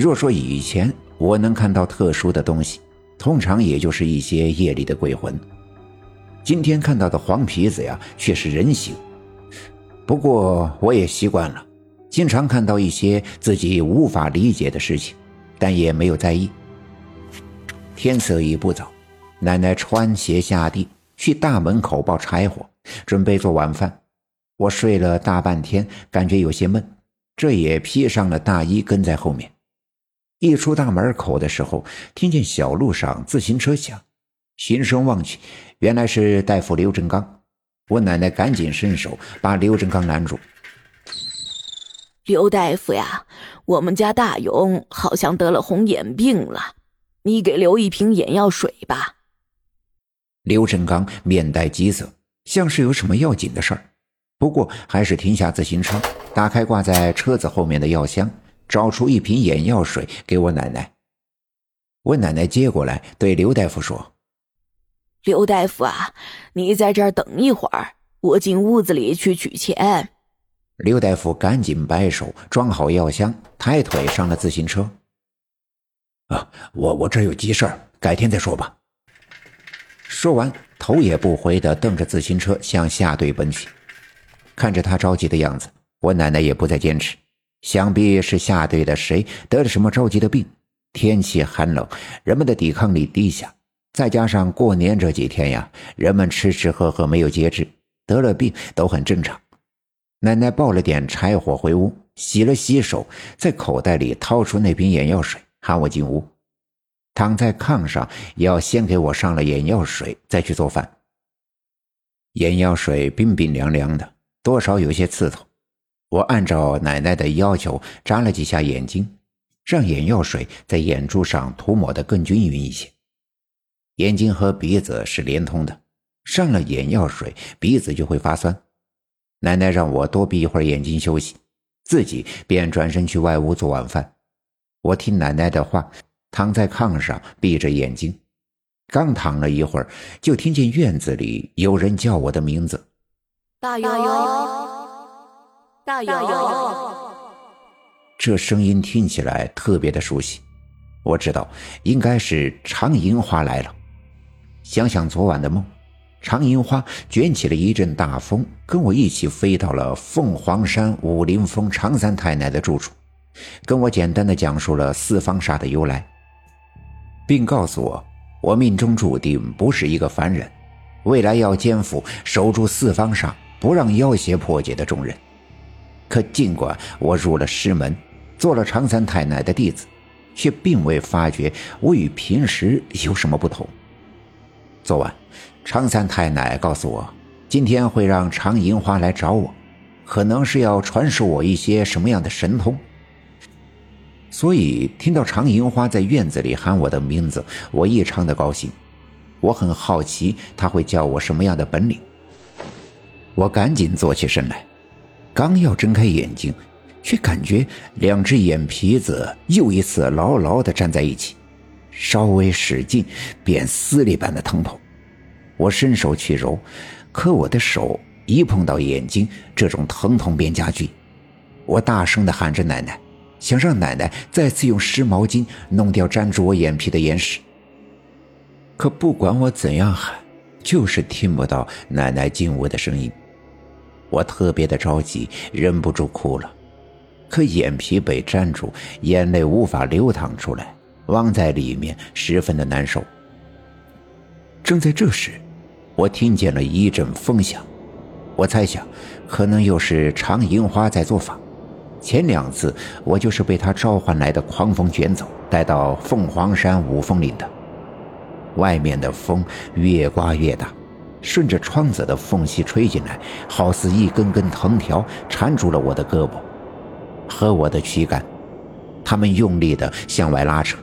若说以前我能看到特殊的东西，通常也就是一些夜里的鬼魂。今天看到的黄皮子呀，却是人形。不过我也习惯了，经常看到一些自己无法理解的事情，但也没有在意。天色已不早，奶奶穿鞋下地去大门口抱柴火，准备做晚饭。我睡了大半天，感觉有些闷，这也披上了大衣跟在后面。一出大门口的时候，听见小路上自行车响，循声望去，原来是大夫刘振刚。我奶奶赶紧伸手把刘振刚拦住。刘大夫呀，我们家大勇好像得了红眼病了，你给留一瓶眼药水吧。刘振刚面带急色，像是有什么要紧的事儿，不过还是停下自行车，打开挂在车子后面的药箱，找出一瓶眼药水给我奶奶。我奶奶接过来，对刘大夫说。刘大夫啊，你在这儿等一会儿，我进屋子里去取钱。刘大夫赶紧摆手，装好药箱，抬腿上了自行车。啊，我我这有急事儿，改天再说吧。说完，头也不回的蹬着自行车向下队奔去。看着他着急的样子，我奶奶也不再坚持，想必是下队的谁得了什么着急的病。天气寒冷，人们的抵抗力低下。再加上过年这几天呀，人们吃吃喝喝没有节制，得了病都很正常。奶奶抱了点柴火回屋，洗了洗手，在口袋里掏出那瓶眼药水，喊我进屋。躺在炕上，要先给我上了眼药水，再去做饭。眼药水冰冰凉凉的，多少有些刺痛。我按照奶奶的要求眨了几下眼睛，让眼药水在眼珠上涂抹的更均匀一些。眼睛和鼻子是连通的，上了眼药水，鼻子就会发酸。奶奶让我多闭一会儿眼睛休息，自己便转身去外屋做晚饭。我听奶奶的话，躺在炕上闭着眼睛。刚躺了一会儿，就听见院子里有人叫我的名字：“大勇，大勇。”这声音听起来特别的熟悉，我知道应该是常银花来了。想想昨晚的梦，常银花卷起了一阵大风，跟我一起飞到了凤凰山武林峰常三太奶的住处，跟我简单的讲述了四方煞的由来，并告诉我，我命中注定不是一个凡人，未来要肩负守住四方煞，不让妖邪破解的重任。可尽管我入了师门，做了常三太奶的弟子，却并未发觉我与平时有什么不同。昨晚，常三太奶告诉我，今天会让常银花来找我，可能是要传授我一些什么样的神通。所以听到常银花在院子里喊我的名字，我异常的高兴。我很好奇他会教我什么样的本领。我赶紧坐起身来，刚要睁开眼睛，却感觉两只眼皮子又一次牢牢的粘在一起。稍微使劲，便撕裂般的疼痛。我伸手去揉，可我的手一碰到眼睛，这种疼痛便加剧。我大声地喊着奶奶，想让奶奶再次用湿毛巾弄掉粘住我眼皮的眼屎。可不管我怎样喊，就是听不到奶奶进屋的声音。我特别的着急，忍不住哭了。可眼皮被粘住，眼泪无法流淌出来。汪在里面，十分的难受。正在这时，我听见了一阵风响，我猜想，可能又是常银花在做法。前两次我就是被他召唤来的狂风卷走，带到凤凰山五峰岭的。外面的风越刮越大，顺着窗子的缝隙吹进来，好似一根根藤条缠住了我的胳膊和我的躯干，他们用力的向外拉扯。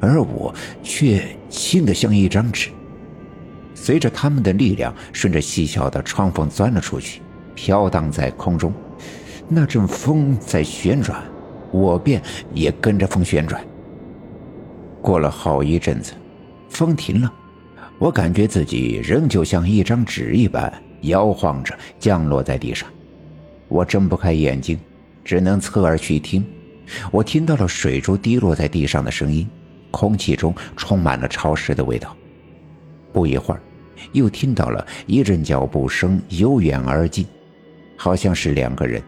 而我却轻得像一张纸，随着他们的力量，顺着细小的窗缝钻了出去，飘荡在空中。那阵风在旋转，我便也跟着风旋转。过了好一阵子，风停了，我感觉自己仍旧像一张纸一般摇晃着降落在地上。我睁不开眼睛，只能侧耳去听，我听到了水珠滴落在地上的声音，空气中充满了潮湿的味道。不一会儿，又听到了一阵脚步声由远而近，好像是两个人。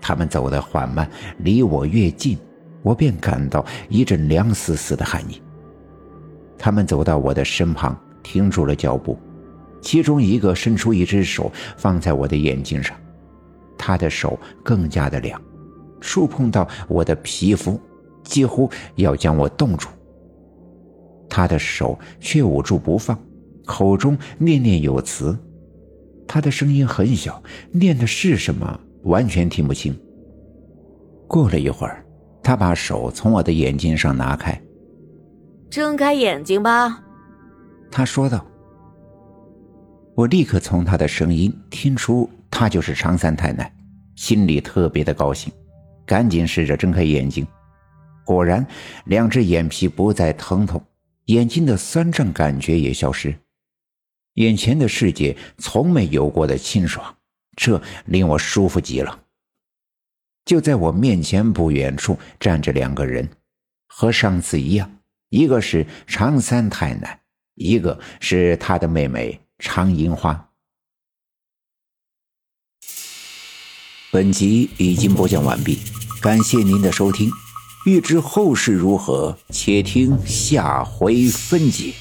他们走得缓慢，离我越近，我便感到一阵凉丝丝的寒意。他们走到我的身旁，停住了脚步，其中一个伸出一只手放在我的眼睛上，他的手更加的凉，触碰到我的皮肤，几乎要将我冻住。他的手却捂住不放，口中念念有词，他的声音很小，念的是什么完全听不清。过了一会儿，他把手从我的眼睛上拿开。睁开眼睛吧，他说道。我立刻从他的声音听出他就是常三太奶，心里特别的高兴，赶紧试着睁开眼睛。果然，两只眼皮不再疼痛，眼睛的酸胀感觉也消失，眼前的世界从没有过的清爽，这令我舒服极了。就在我面前不远处站着两个人，和上次一样。一个是常三太奶，一个是他的妹妹常银花。本集已经播讲完毕，感谢您的收听。欲知后事如何，且听下回分解。